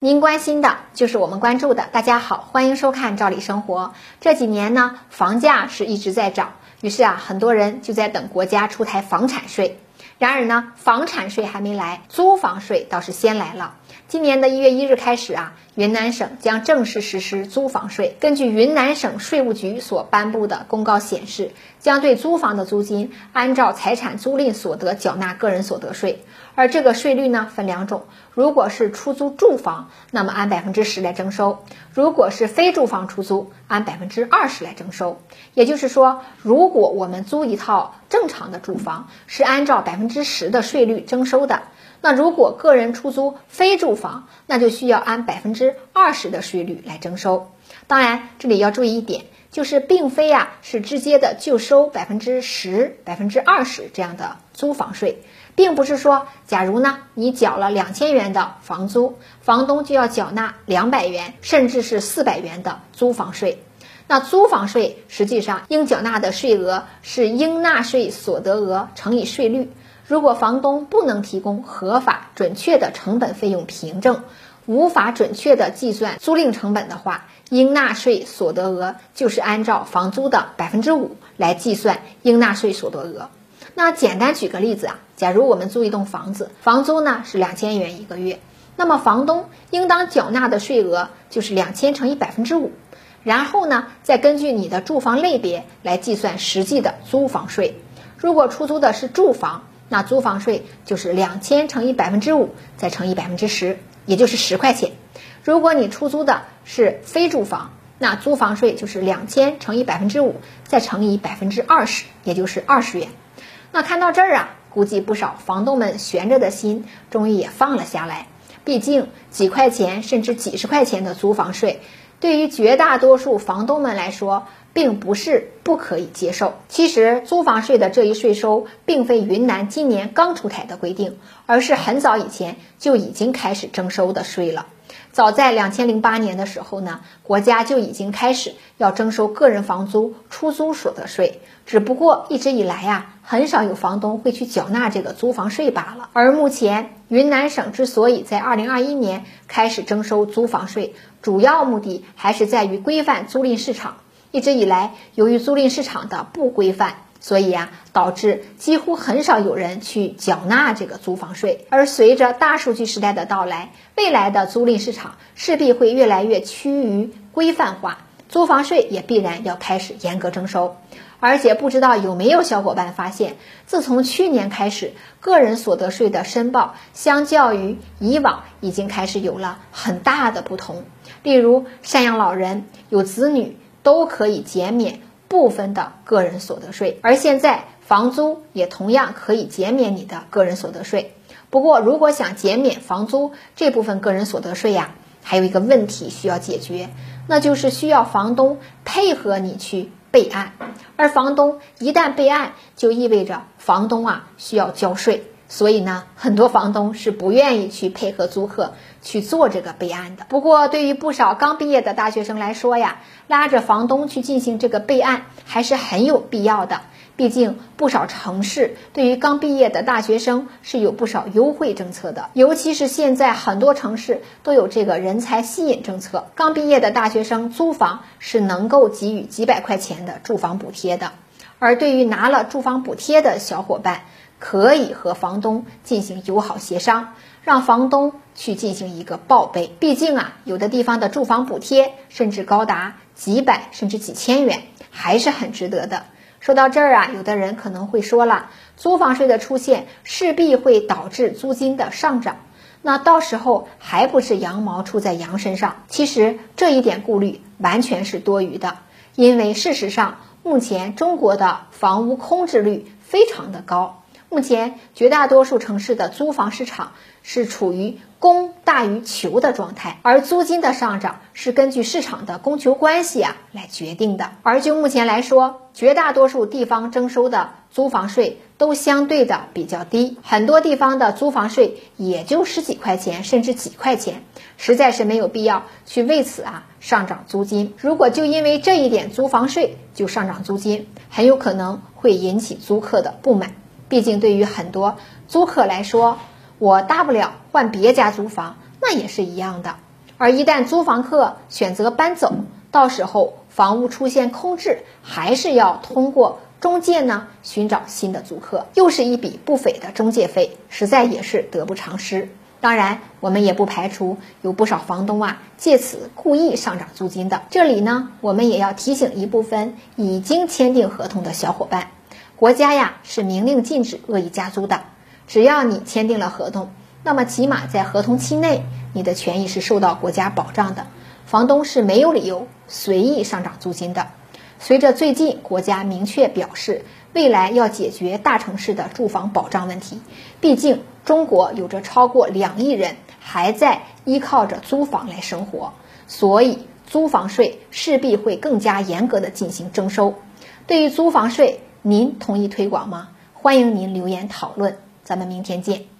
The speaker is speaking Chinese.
您关心的就是我们关注的。大家好，欢迎收看《赵理生活》。这几年呢，房价是一直在涨，于是啊，很多人就在等国家出台房产税。然而呢，房产税还没来，租房税倒是先来了。今年的一月一日开始啊，云南省将正式实施租房税。根据云南省税务局所颁布的公告显示，将对租房的租金按照财产租赁所得缴纳个人所得税。而这个税率呢，分两种：如果是出租住房，那么按百分之十来征收；如果是非住房出租，按百分之二十来征收。也就是说，如果我们租一套正常的住房，是按照百分之十的税率征收的。那如果个人出租非住房，那就需要按百分之二十的税率来征收。当然，这里要注意一点，就是并非呀是直接的就收百分之十、百分之二十这样的租房税，并不是说，假如呢你缴了两千元的房租，房东就要缴纳两百元，甚至是四百元的租房税。那租房税实际上应缴纳的税额是应纳税所得额乘以税率。如果房东不能提供合法准确的成本费用凭证，无法准确的计算租赁成本的话，应纳税所得额就是按照房租的百分之五来计算应纳税所得额。那简单举个例子啊，假如我们租一栋房子，房租呢是两千元一个月，那么房东应当缴纳的税额就是两千乘以百分之五，然后呢再根据你的住房类别来计算实际的租房税。如果出租的是住房，那租房税就是两千乘以百分之五，再乘以百分之十，也就是十块钱。如果你出租的是非住房，那租房税就是两千乘以百分之五，再乘以百分之二十，也就是二十元。那看到这儿啊，估计不少房东们悬着的心终于也放了下来。毕竟几块钱甚至几十块钱的租房税，对于绝大多数房东们来说，并不是不可以接受。其实，租房税的这一税收，并非云南今年刚出台的规定，而是很早以前就已经开始征收的税了。早在两千零八年的时候呢，国家就已经开始要征收个人房租出租所得税，只不过一直以来呀，很少有房东会去缴纳这个租房税罢了。而目前，云南省之所以在二零二一年开始征收租房税，主要目的还是在于规范租赁市场。一直以来，由于租赁市场的不规范，所以啊，导致几乎很少有人去缴纳这个租房税。而随着大数据时代的到来，未来的租赁市场势必会越来越趋于规范化，租房税也必然要开始严格征收。而且，不知道有没有小伙伴发现，自从去年开始，个人所得税的申报相较于以往已经开始有了很大的不同。例如，赡养老人、有子女。都可以减免部分的个人所得税，而现在房租也同样可以减免你的个人所得税。不过，如果想减免房租这部分个人所得税呀，还有一个问题需要解决，那就是需要房东配合你去备案。而房东一旦备案，就意味着房东啊需要交税。所以呢，很多房东是不愿意去配合租客去做这个备案的。不过，对于不少刚毕业的大学生来说呀，拉着房东去进行这个备案还是很有必要的。毕竟，不少城市对于刚毕业的大学生是有不少优惠政策的。尤其是现在很多城市都有这个人才吸引政策，刚毕业的大学生租房是能够给予几百块钱的住房补贴的。而对于拿了住房补贴的小伙伴，可以和房东进行友好协商，让房东去进行一个报备。毕竟啊，有的地方的住房补贴甚至高达几百甚至几千元，还是很值得的。说到这儿啊，有的人可能会说了，租房税的出现势必会导致租金的上涨，那到时候还不是羊毛出在羊身上？其实这一点顾虑完全是多余的，因为事实上，目前中国的房屋空置率非常的高。目前绝大多数城市的租房市场是处于供大于求的状态，而租金的上涨是根据市场的供求关系啊来决定的。而就目前来说，绝大多数地方征收的租房税都相对的比较低，很多地方的租房税也就十几块钱，甚至几块钱，实在是没有必要去为此啊上涨租金。如果就因为这一点租房税就上涨租金，很有可能会引起租客的不满。毕竟，对于很多租客来说，我大不了换别家租房，那也是一样的。而一旦租房客选择搬走，到时候房屋出现空置，还是要通过中介呢寻找新的租客，又是一笔不菲的中介费，实在也是得不偿失。当然，我们也不排除有不少房东啊借此故意上涨租金的。这里呢，我们也要提醒一部分已经签订合同的小伙伴，国家呀是明令禁止恶意加租的。只要你签订了合同，那么起码在合同期内，你的权益是受到国家保障的。房东是没有理由随意上涨租金的。随着最近国家明确表示，未来要解决大城市的住房保障问题，毕竟。中国有着超过两亿人还在依靠着租房来生活，所以租房税势必会更加严格的进行征收。对于租房税，您同意推广吗？欢迎您留言讨论，咱们明天见。